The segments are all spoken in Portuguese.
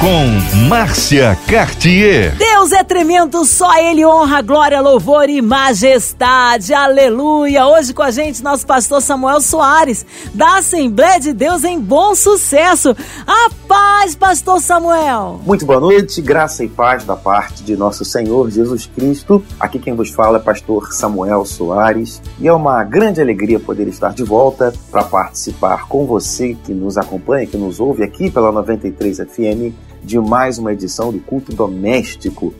Com Márcia Cartier. Deus é tremendo, só Ele honra, glória, louvor e majestade. Aleluia. Hoje com a gente, nosso pastor Samuel Soares, da Assembleia de Deus em Bom Sucesso. A paz, pastor Samuel. Muito boa noite, graça e paz da parte de nosso Senhor Jesus Cristo. Aqui quem vos fala é pastor Samuel Soares e é uma grande alegria poder estar de volta para participar com você que nos acompanha, que nos ouve aqui pela 93 FM de mais uma edição do Culto Doméstico.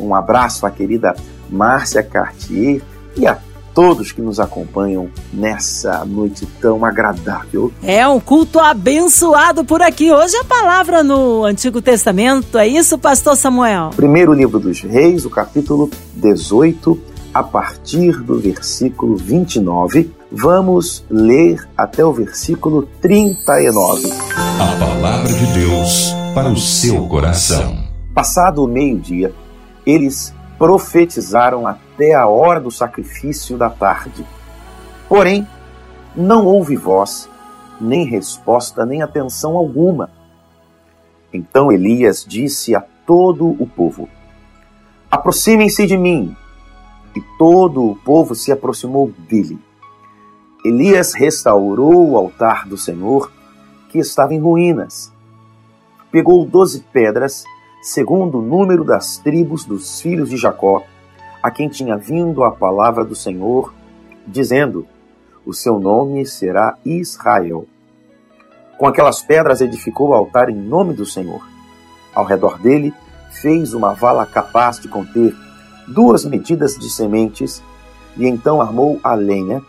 Um abraço à querida Márcia Cartier e a todos que nos acompanham nessa noite tão agradável. É um culto abençoado por aqui. Hoje a palavra no Antigo Testamento, é isso, pastor Samuel? Primeiro livro dos Reis, o capítulo 18, a partir do versículo 29. Vamos ler até o versículo 39. A palavra de Deus para o seu coração. Passado o meio-dia, eles profetizaram até a hora do sacrifício da tarde. Porém, não houve voz, nem resposta, nem atenção alguma. Então Elias disse a todo o povo: Aproximem-se de mim. E todo o povo se aproximou dele. Elias restaurou o altar do Senhor, que estava em ruínas pegou doze pedras, segundo o número das tribos dos filhos de Jacó, a quem tinha vindo a palavra do Senhor, dizendo: O seu nome será Israel. Com aquelas pedras edificou o altar em nome do Senhor. Ao redor dele fez uma vala capaz de conter duas medidas de sementes, e então armou a lenha,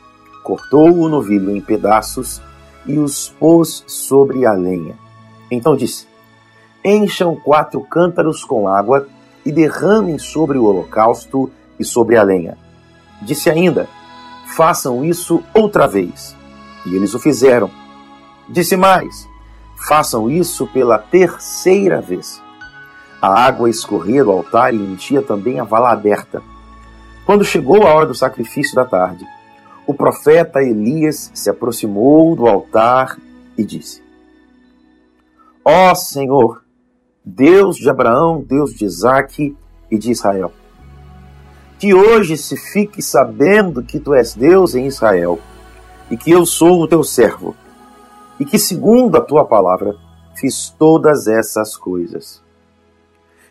cortou o novilho em pedaços e os pôs sobre a lenha. Então disse: encham quatro cântaros com água e derramem sobre o holocausto e sobre a lenha. Disse ainda: façam isso outra vez. E eles o fizeram. Disse mais: façam isso pela terceira vez. A água escorria do altar e enchia também a vala aberta. Quando chegou a hora do sacrifício da tarde, o profeta Elias se aproximou do altar e disse: Ó oh, Senhor, Deus de Abraão, Deus de Isaac e de Israel. Que hoje se fique sabendo que tu és Deus em Israel e que eu sou o teu servo, e que, segundo a tua palavra, fiz todas essas coisas.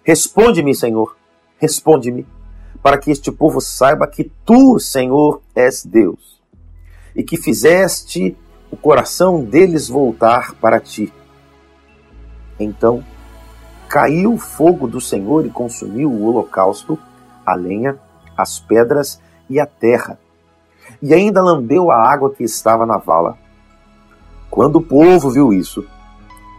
Responde-me, Senhor, responde-me, para que este povo saiba que tu, Senhor, és Deus, e que fizeste o coração deles voltar para ti. Então, caiu o fogo do Senhor e consumiu o holocausto, a lenha, as pedras e a terra, e ainda lambeu a água que estava na vala. Quando o povo viu isso,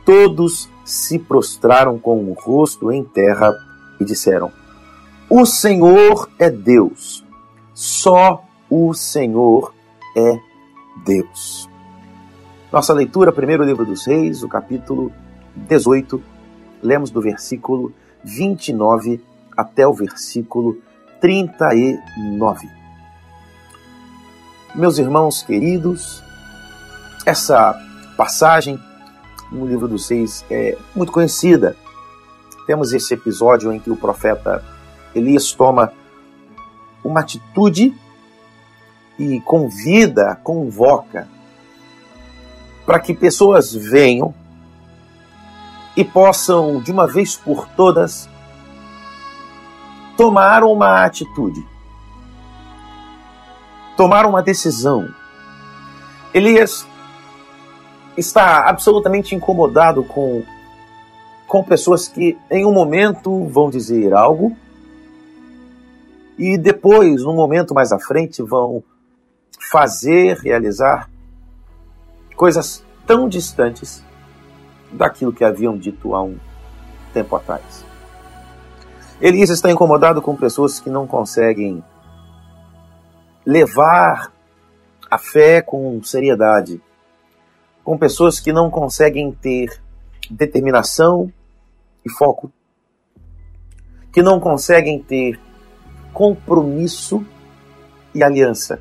todos se prostraram com o rosto em terra e disseram: O Senhor é Deus, só o Senhor é Deus. Nossa leitura, primeiro livro dos Reis, o capítulo 18 lemos do versículo 29 até o versículo 39. Meus irmãos queridos, essa passagem no livro dos Seis é muito conhecida. Temos esse episódio em que o profeta Elias toma uma atitude e convida, convoca para que pessoas venham e possam, de uma vez por todas, tomar uma atitude, tomar uma decisão. Elias está absolutamente incomodado com, com pessoas que, em um momento, vão dizer algo e depois, num momento mais à frente, vão fazer, realizar coisas tão distantes daquilo que haviam dito há um tempo atrás. Elias está incomodado com pessoas que não conseguem levar a fé com seriedade, com pessoas que não conseguem ter determinação e foco, que não conseguem ter compromisso e aliança.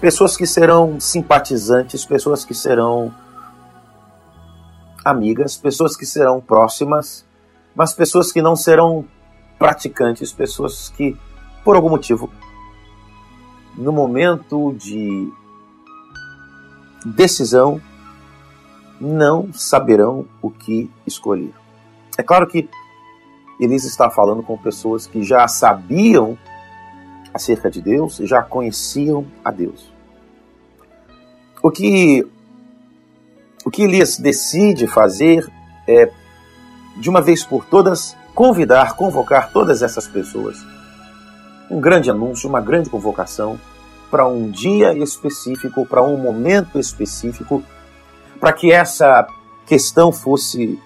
Pessoas que serão simpatizantes, pessoas que serão amigas, pessoas que serão próximas, mas pessoas que não serão praticantes, pessoas que, por algum motivo, no momento de decisão, não saberão o que escolher. É claro que Elisa está falando com pessoas que já sabiam acerca de Deus, já conheciam a Deus. O que o que Elias decide fazer é de uma vez por todas convidar, convocar todas essas pessoas. Um grande anúncio, uma grande convocação para um dia específico, para um momento específico, para que essa questão fosse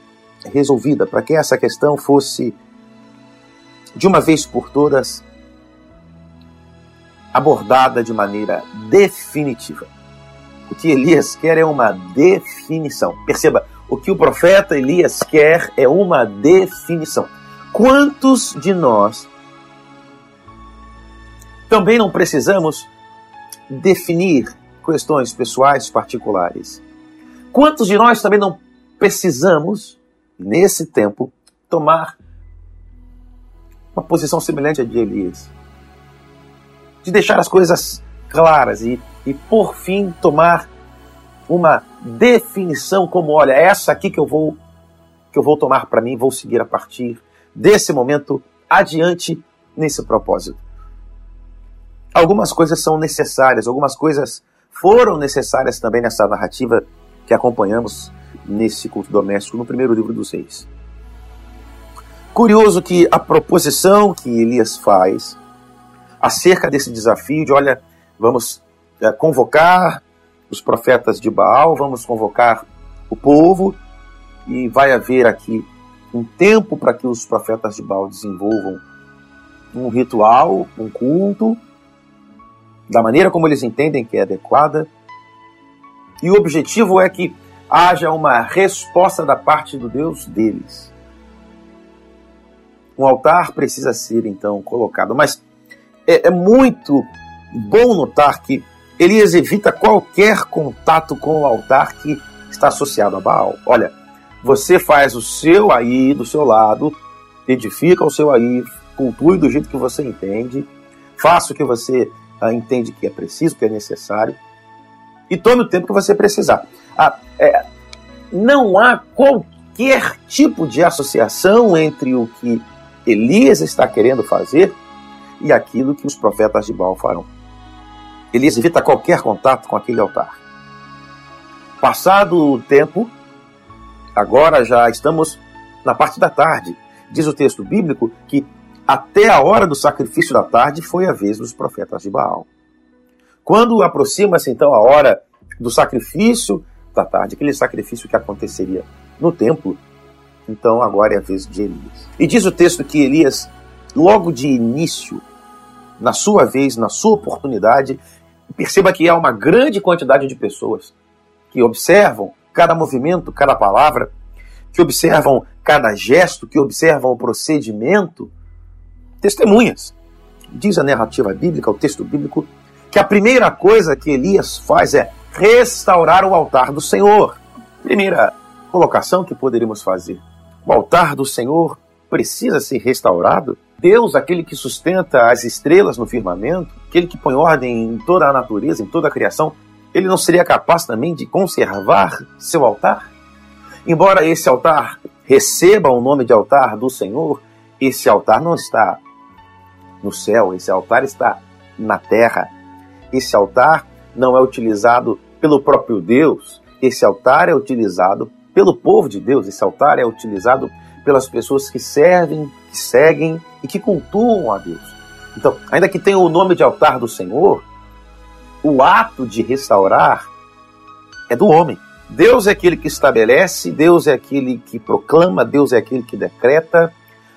resolvida, para que essa questão fosse, de uma vez por todas, abordada de maneira definitiva. O que Elias quer é uma definição. Perceba, o que o profeta Elias quer é uma definição. Quantos de nós também não precisamos definir questões pessoais particulares? Quantos de nós também não precisamos nesse tempo, tomar uma posição semelhante à de Elias. De deixar as coisas claras e, e por fim, tomar uma definição como, olha, é essa aqui que eu vou que eu vou tomar para mim, vou seguir a partir desse momento adiante nesse propósito. Algumas coisas são necessárias, algumas coisas foram necessárias também nessa narrativa que acompanhamos nesse culto doméstico no primeiro livro dos reis. Curioso que a proposição que Elias faz acerca desse desafio de, olha, vamos é, convocar os profetas de Baal, vamos convocar o povo e vai haver aqui um tempo para que os profetas de Baal desenvolvam um ritual, um culto, da maneira como eles entendem que é adequada. E o objetivo é que haja uma resposta da parte do Deus deles. Um altar precisa ser então colocado, mas é, é muito bom notar que Elias evita qualquer contato com o altar que está associado a Baal. Olha, você faz o seu aí do seu lado, edifica o seu aí, cultue do jeito que você entende, faça o que você ah, entende que é preciso, que é necessário, e tome o tempo que você precisar. Ah, é, não há qualquer tipo de associação entre o que Elias está querendo fazer e aquilo que os profetas de Baal farão. Elias evita qualquer contato com aquele altar. Passado o tempo, agora já estamos na parte da tarde. Diz o texto bíblico que até a hora do sacrifício da tarde foi a vez dos profetas de Baal. Quando aproxima-se então a hora do sacrifício da tarde, aquele sacrifício que aconteceria no templo, então agora é a vez de Elias. E diz o texto que Elias, logo de início, na sua vez, na sua oportunidade, perceba que há uma grande quantidade de pessoas que observam cada movimento, cada palavra, que observam cada gesto, que observam o procedimento, testemunhas. Diz a narrativa bíblica, o texto bíblico, que a primeira coisa que Elias faz é restaurar o altar do Senhor. Primeira colocação que poderíamos fazer: o altar do Senhor precisa ser restaurado? Deus, aquele que sustenta as estrelas no firmamento, aquele que põe ordem em toda a natureza, em toda a criação, ele não seria capaz também de conservar seu altar? Embora esse altar receba o nome de altar do Senhor, esse altar não está no céu, esse altar está na terra. Esse altar não é utilizado pelo próprio Deus, esse altar é utilizado pelo povo de Deus, esse altar é utilizado pelas pessoas que servem, que seguem e que cultuam a Deus. Então, ainda que tenha o nome de altar do Senhor, o ato de restaurar é do homem. Deus é aquele que estabelece, Deus é aquele que proclama, Deus é aquele que decreta.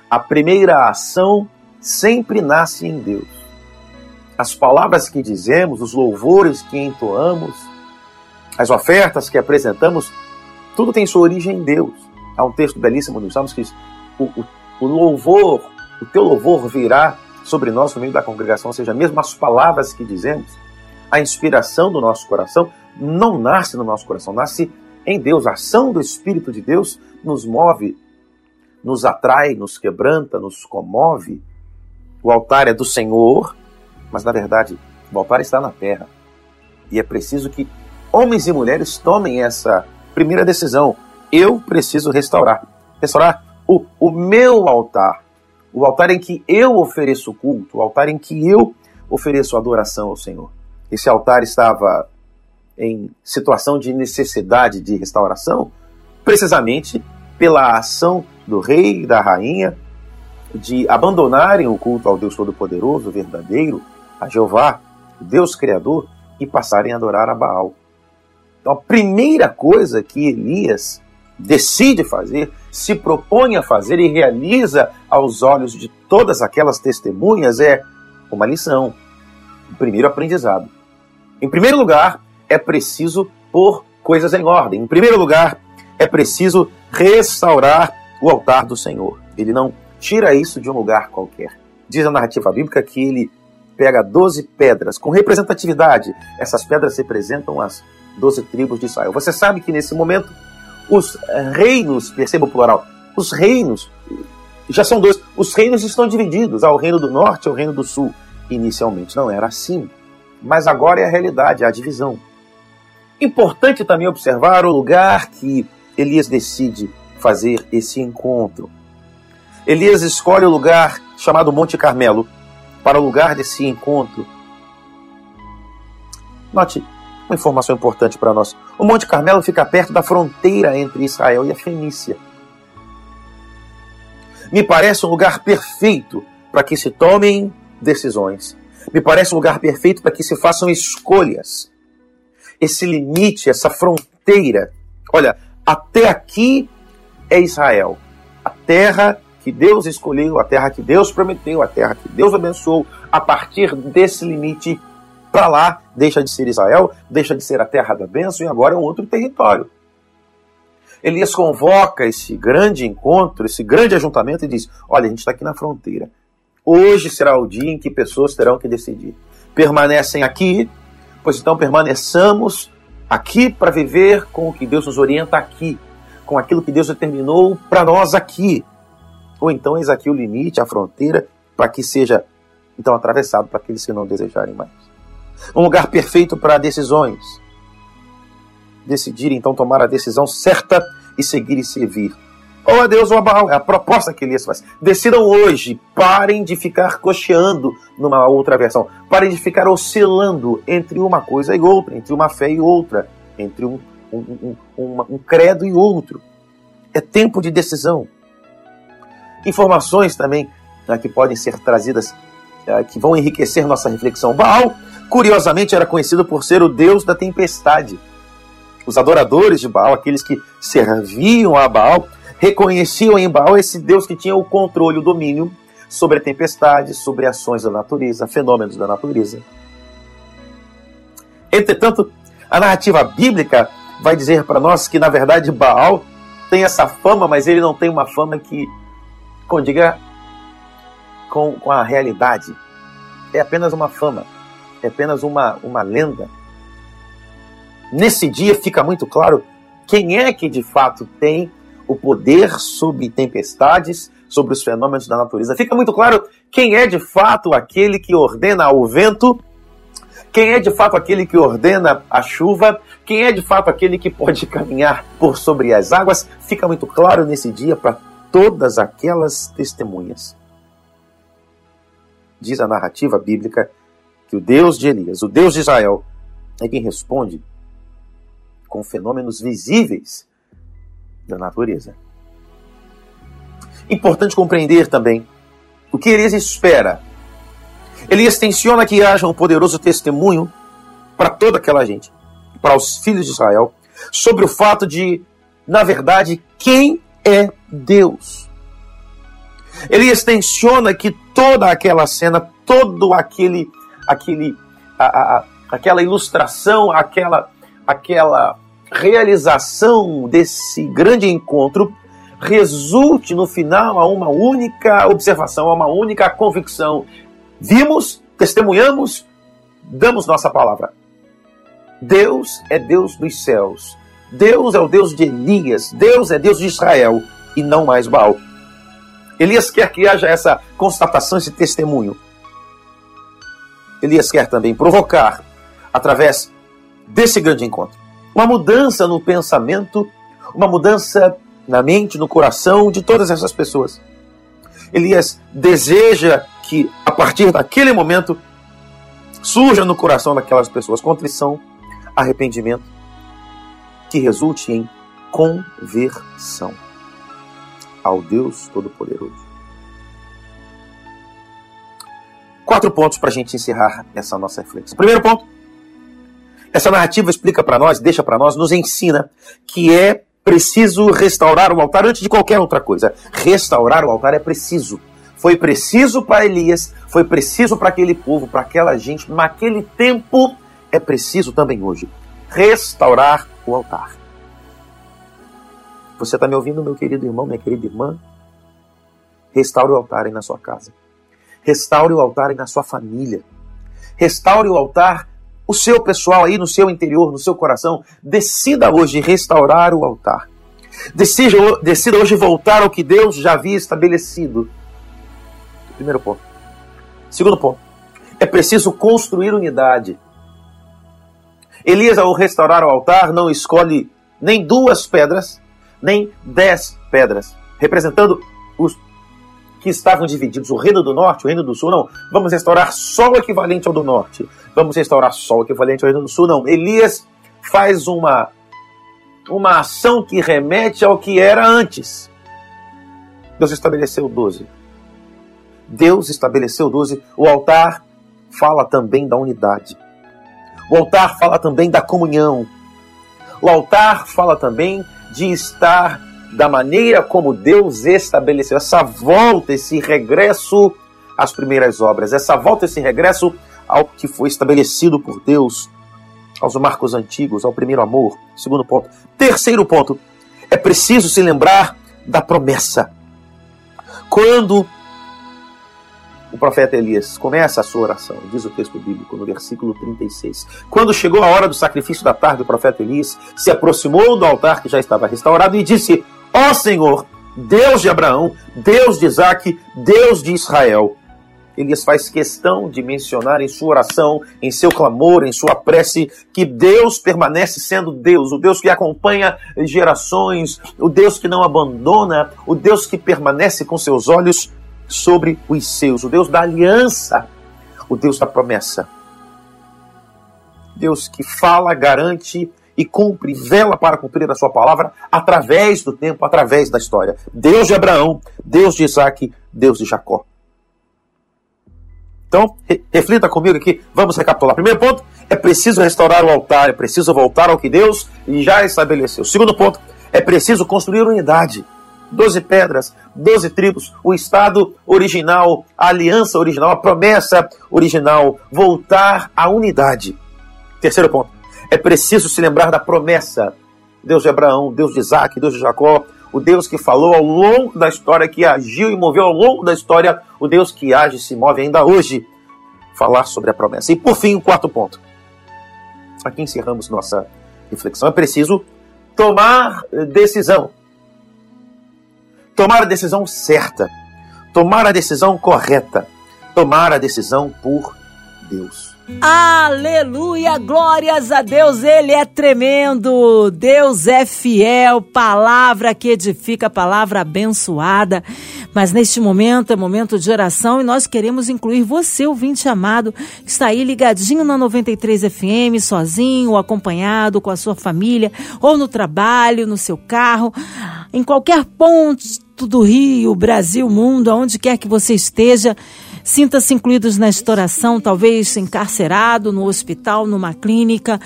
A primeira ação sempre nasce em Deus as palavras que dizemos, os louvores que entoamos, as ofertas que apresentamos, tudo tem sua origem em Deus. Há um texto belíssimo nos Salmos que diz: o, o, o louvor, o teu louvor virá sobre nós no meio da congregação, ou seja, mesmo as palavras que dizemos, a inspiração do nosso coração não nasce no nosso coração, nasce em Deus. A ação do Espírito de Deus nos move, nos atrai, nos quebranta, nos comove. O altar é do Senhor, mas na verdade o altar está na terra. E é preciso que homens e mulheres tomem essa primeira decisão. Eu preciso restaurar. Restaurar o, o meu altar. O altar em que eu ofereço culto. O altar em que eu ofereço adoração ao Senhor. Esse altar estava em situação de necessidade de restauração, precisamente pela ação do rei e da rainha de abandonarem o culto ao Deus Todo-Poderoso, verdadeiro, a Jeová, o Deus Criador, e passarem a adorar a Baal. Então, a primeira coisa que Elias decide fazer, se propõe a fazer e realiza aos olhos de todas aquelas testemunhas é uma lição, o primeiro aprendizado. Em primeiro lugar, é preciso pôr coisas em ordem. Em primeiro lugar, é preciso restaurar o altar do Senhor. Ele não tira isso de um lugar qualquer. Diz a narrativa bíblica que ele pega 12 pedras com representatividade. Essas pedras representam as 12 tribos de Israel. Você sabe que nesse momento os reinos, perceba o plural, os reinos já são dois. Os reinos estão divididos. Há o reino do norte e o reino do sul. Inicialmente não era assim. Mas agora é a realidade, é a divisão. Importante também observar o lugar que Elias decide fazer esse encontro. Elias escolhe o lugar chamado Monte Carmelo para o lugar desse encontro. Note uma informação importante para nós. O Monte Carmelo fica perto da fronteira entre Israel e a Fenícia. Me parece um lugar perfeito para que se tomem decisões. Me parece um lugar perfeito para que se façam escolhas. Esse limite, essa fronteira. Olha, até aqui é Israel. A terra que Deus escolheu, a terra que Deus prometeu, a terra que Deus abençoou. A partir desse limite para lá, deixa de ser Israel, deixa de ser a terra da bênção e agora é um outro território. Elias convoca esse grande encontro, esse grande ajuntamento e diz: Olha, a gente está aqui na fronteira. Hoje será o dia em que pessoas terão que decidir. Permanecem aqui, pois então permaneçamos aqui para viver com o que Deus nos orienta aqui, com aquilo que Deus determinou para nós aqui. Ou então eis aqui o limite, a fronteira, para que seja então atravessado para aqueles que não desejarem mais. Um lugar perfeito para decisões. Decidir então tomar a decisão certa e seguir e servir ou a Deus ou a Baal. É a proposta que Elias faz. Decidam hoje, parem de ficar cocheando numa outra versão. Parem de ficar oscilando entre uma coisa e outra, entre uma fé e outra, entre um, um, um, um credo e outro. É tempo de decisão. Informações também né, que podem ser trazidas, uh, que vão enriquecer nossa reflexão. Baal, curiosamente, era conhecido por ser o deus da tempestade. Os adoradores de Baal, aqueles que serviam a Baal, reconheciam em Baal esse Deus que tinha o controle, o domínio sobre a tempestade, sobre ações da natureza, fenômenos da natureza. Entretanto, a narrativa bíblica vai dizer para nós que, na verdade, Baal tem essa fama, mas ele não tem uma fama que condiga com, com a realidade. É apenas uma fama, é apenas uma, uma lenda. Nesse dia fica muito claro quem é que de fato tem o poder sobre tempestades, sobre os fenômenos da natureza. Fica muito claro quem é de fato aquele que ordena o vento, quem é de fato aquele que ordena a chuva, quem é de fato aquele que pode caminhar por sobre as águas. Fica muito claro nesse dia para todas aquelas testemunhas. Diz a narrativa bíblica que o Deus de Elias, o Deus de Israel, é quem responde com fenômenos visíveis da natureza. Importante compreender também o que Elias espera. Elias tensiona que haja um poderoso testemunho para toda aquela gente, para os filhos de Israel, sobre o fato de, na verdade, quem é Deus. Elias tensiona que toda aquela cena, todo aquele, aquele, a, a, aquela ilustração, aquela, aquela realização desse grande encontro resulte no final a uma única observação, a uma única convicção. vimos, testemunhamos, damos nossa palavra. Deus é Deus dos céus. Deus é o Deus de Elias. Deus é Deus de Israel e não mais Baal. Elias quer que haja essa constatação, esse testemunho. Elias quer também provocar, através desse grande encontro, uma mudança no pensamento, uma mudança na mente, no coração de todas essas pessoas. Elias deseja que, a partir daquele momento, surja no coração daquelas pessoas contrição, arrependimento, que resulte em conversão ao Deus Todo-Poderoso. Quatro pontos para a gente encerrar essa nossa reflexão. Primeiro ponto, essa narrativa explica para nós, deixa para nós, nos ensina que é preciso restaurar o altar antes de qualquer outra coisa. Restaurar o altar é preciso. Foi preciso para Elias, foi preciso para aquele povo, para aquela gente, naquele tempo, é preciso também hoje. Restaurar o altar. Você está me ouvindo, meu querido irmão, minha querida irmã? Restaure o altar aí na sua casa. Restaure o altar na sua família. Restaure o altar o seu pessoal aí no seu interior, no seu coração, decida hoje restaurar o altar. Decida, decida hoje voltar ao que Deus já havia estabelecido. Primeiro ponto. Segundo ponto. É preciso construir unidade. Elias, ao restaurar o altar, não escolhe nem duas pedras, nem dez pedras, representando os que estavam divididos, o reino do norte, o reino do sul, não. Vamos restaurar só o equivalente ao do norte. Vamos restaurar só o equivalente ao reino do sul, não. Elias faz uma, uma ação que remete ao que era antes. Deus estabeleceu 12. Deus estabeleceu 12. O altar fala também da unidade. O altar fala também da comunhão. O altar fala também de estar da maneira como Deus estabeleceu essa volta, esse regresso às primeiras obras, essa volta, esse regresso ao que foi estabelecido por Deus, aos marcos antigos, ao primeiro amor. Segundo ponto. Terceiro ponto, é preciso se lembrar da promessa. Quando o profeta Elias começa a sua oração, diz o texto bíblico no versículo 36. Quando chegou a hora do sacrifício da tarde, o profeta Elias se aproximou do altar que já estava restaurado e disse: Ó Senhor, Deus de Abraão, Deus de Isaac, Deus de Israel. Elias faz questão de mencionar em sua oração, em seu clamor, em sua prece, que Deus permanece sendo Deus, o Deus que acompanha gerações, o Deus que não abandona, o Deus que permanece com seus olhos sobre os seus, o Deus da aliança, o Deus da promessa. Deus que fala, garante e cumpre, vela para cumprir a sua palavra através do tempo, através da história. Deus de Abraão, Deus de Isaac, Deus de Jacó. Então, reflita comigo aqui, vamos recapitular. Primeiro ponto, é preciso restaurar o altar, é preciso voltar ao que Deus já estabeleceu. Segundo ponto, é preciso construir unidade. Doze pedras, doze tribos, o Estado original, a aliança original, a promessa original, voltar à unidade. Terceiro ponto, é preciso se lembrar da promessa. Deus de Abraão, Deus de Isaac, Deus de Jacó, o Deus que falou ao longo da história, que agiu e moveu ao longo da história, o Deus que age e se move ainda hoje. Falar sobre a promessa. E por fim, o quarto ponto. Aqui encerramos nossa reflexão. É preciso tomar decisão. Tomar a decisão certa. Tomar a decisão correta. Tomar a decisão por Deus. Aleluia, glórias a Deus, Ele é tremendo, Deus é fiel, palavra que edifica, palavra abençoada. Mas neste momento é momento de oração e nós queremos incluir você, ouvinte amado, que está aí ligadinho na 93 FM, sozinho acompanhado com a sua família, ou no trabalho, no seu carro, em qualquer ponto do Rio, Brasil, mundo, aonde quer que você esteja. Sinta-se incluídos nesta oração, talvez encarcerado no hospital, numa clínica,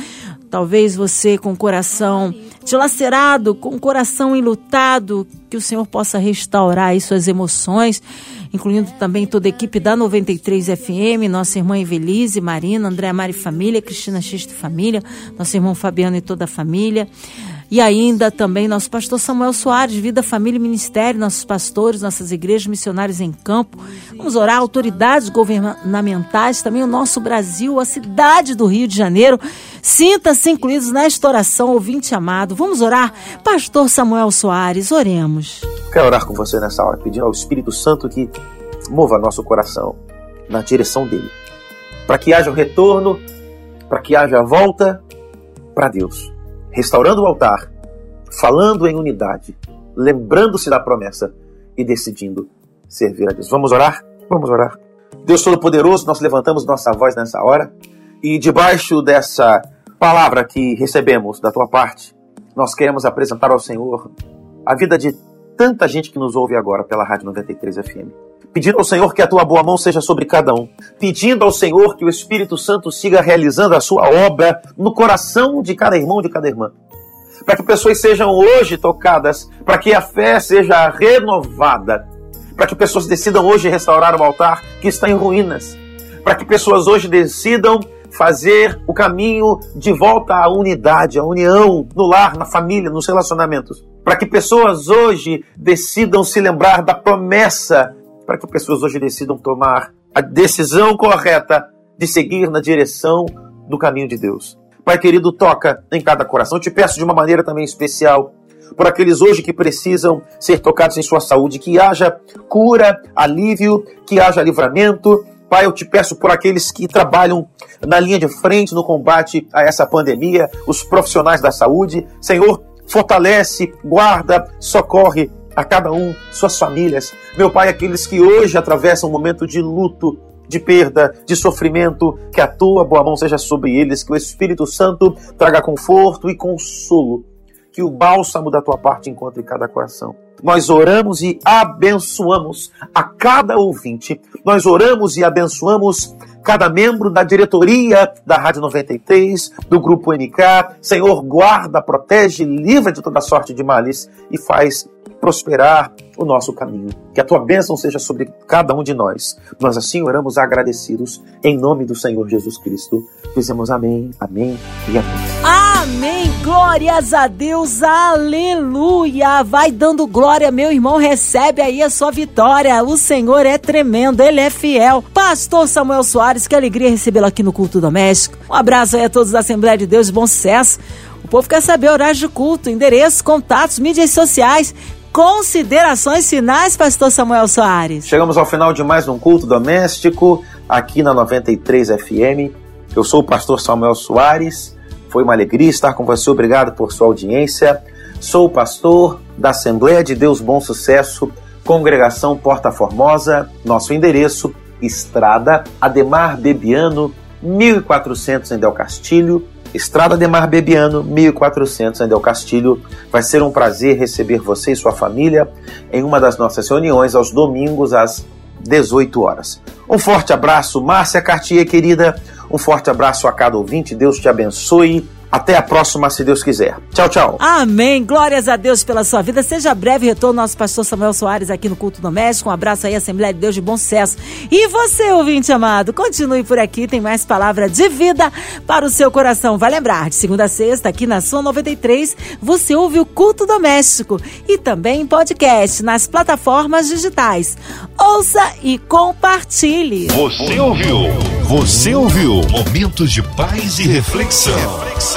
talvez você com o coração dilacerado, com o coração enlutado, que o Senhor possa restaurar aí suas emoções, incluindo também toda a equipe da 93 FM, nossa irmã Evelise, Marina, André Mari Família, Cristina Xista Família, nosso irmão Fabiano e toda a família. E ainda também nosso pastor Samuel Soares, Vida, Família e Ministério, nossos pastores, nossas igrejas missionárias em campo. Vamos orar, autoridades governamentais, também o nosso Brasil, a cidade do Rio de Janeiro. Sinta-se incluídos nesta oração, ouvinte amado. Vamos orar? Pastor Samuel Soares, oremos. Quero orar com você nessa hora, pedindo ao Espírito Santo que mova nosso coração na direção dele. Para que haja o um retorno, para que haja a volta para Deus. Restaurando o altar, falando em unidade, lembrando-se da promessa e decidindo servir a Deus. Vamos orar? Vamos orar. Deus Todo-Poderoso, nós levantamos nossa voz nessa hora e debaixo dessa palavra que recebemos da tua parte, nós queremos apresentar ao Senhor a vida de tanta gente que nos ouve agora pela Rádio 93 FM. Pedindo ao Senhor que a tua boa mão seja sobre cada um. Pedindo ao Senhor que o Espírito Santo siga realizando a sua obra no coração de cada irmão, de cada irmã. Para que pessoas sejam hoje tocadas, para que a fé seja renovada, para que pessoas decidam hoje restaurar o altar que está em ruínas, para que pessoas hoje decidam fazer o caminho de volta à unidade, à união no lar, na família, nos relacionamentos. Para que pessoas hoje decidam se lembrar da promessa, para que pessoas hoje decidam tomar a decisão correta de seguir na direção do caminho de Deus. Pai querido, toca em cada coração. Eu te peço de uma maneira também especial por aqueles hoje que precisam ser tocados em sua saúde, que haja cura, alívio, que haja livramento, Pai, eu te peço por aqueles que trabalham na linha de frente no combate a essa pandemia, os profissionais da saúde. Senhor, fortalece, guarda, socorre a cada um, suas famílias. Meu Pai, aqueles que hoje atravessam um momento de luto, de perda, de sofrimento, que a tua boa mão seja sobre eles, que o Espírito Santo traga conforto e consolo que o bálsamo da tua parte encontre cada coração. Nós oramos e abençoamos a cada ouvinte. Nós oramos e abençoamos cada membro da diretoria da Rádio 93, do Grupo NK. Senhor, guarda, protege, livra de toda sorte de males e faz prosperar o nosso caminho. Que a tua bênção seja sobre cada um de nós. Nós assim oramos agradecidos em nome do Senhor Jesus Cristo. Dizemos amém, amém e amém. Amém. Glórias a Deus. Aleluia. Vai dando glória, meu irmão. Recebe aí a sua vitória. O Senhor é tremendo, ele é fiel. Pastor Samuel Soares, que alegria recebê-lo aqui no Culto Doméstico. Um abraço aí a todos da Assembleia de Deus, bom sucesso. O povo quer saber horário de culto, endereço, contatos, mídias sociais considerações finais, pastor Samuel Soares. Chegamos ao final de mais um culto doméstico aqui na 93 FM. Eu sou o pastor Samuel Soares. Foi uma alegria estar com você. Obrigado por sua audiência. Sou o pastor da Assembleia de Deus Bom Sucesso, Congregação Porta Formosa. Nosso endereço: Estrada Ademar Bebiano, 1400 em Del Castilho, Estrada de Mar Bebiano, 1400 em Del Castilho. Vai ser um prazer receber você e sua família em uma das nossas reuniões aos domingos às 18 horas. Um forte abraço, Márcia Cartier, querida. Um forte abraço a cada ouvinte. Deus te abençoe até a próxima, se Deus quiser. Tchau, tchau. Amém. Glórias a Deus pela sua vida. Seja breve retorno nosso pastor Samuel Soares aqui no Culto Doméstico. Um abraço aí, Assembleia de Deus de bom sucesso. E você, ouvinte amado, continue por aqui. Tem mais palavra de vida para o seu coração. Vai lembrar, de segunda a sexta, aqui na Sua 93, você ouve o Culto Doméstico e também podcast nas plataformas digitais. Ouça e compartilhe. Você ouviu? Você ouviu? Momentos de paz e reflexão. reflexão.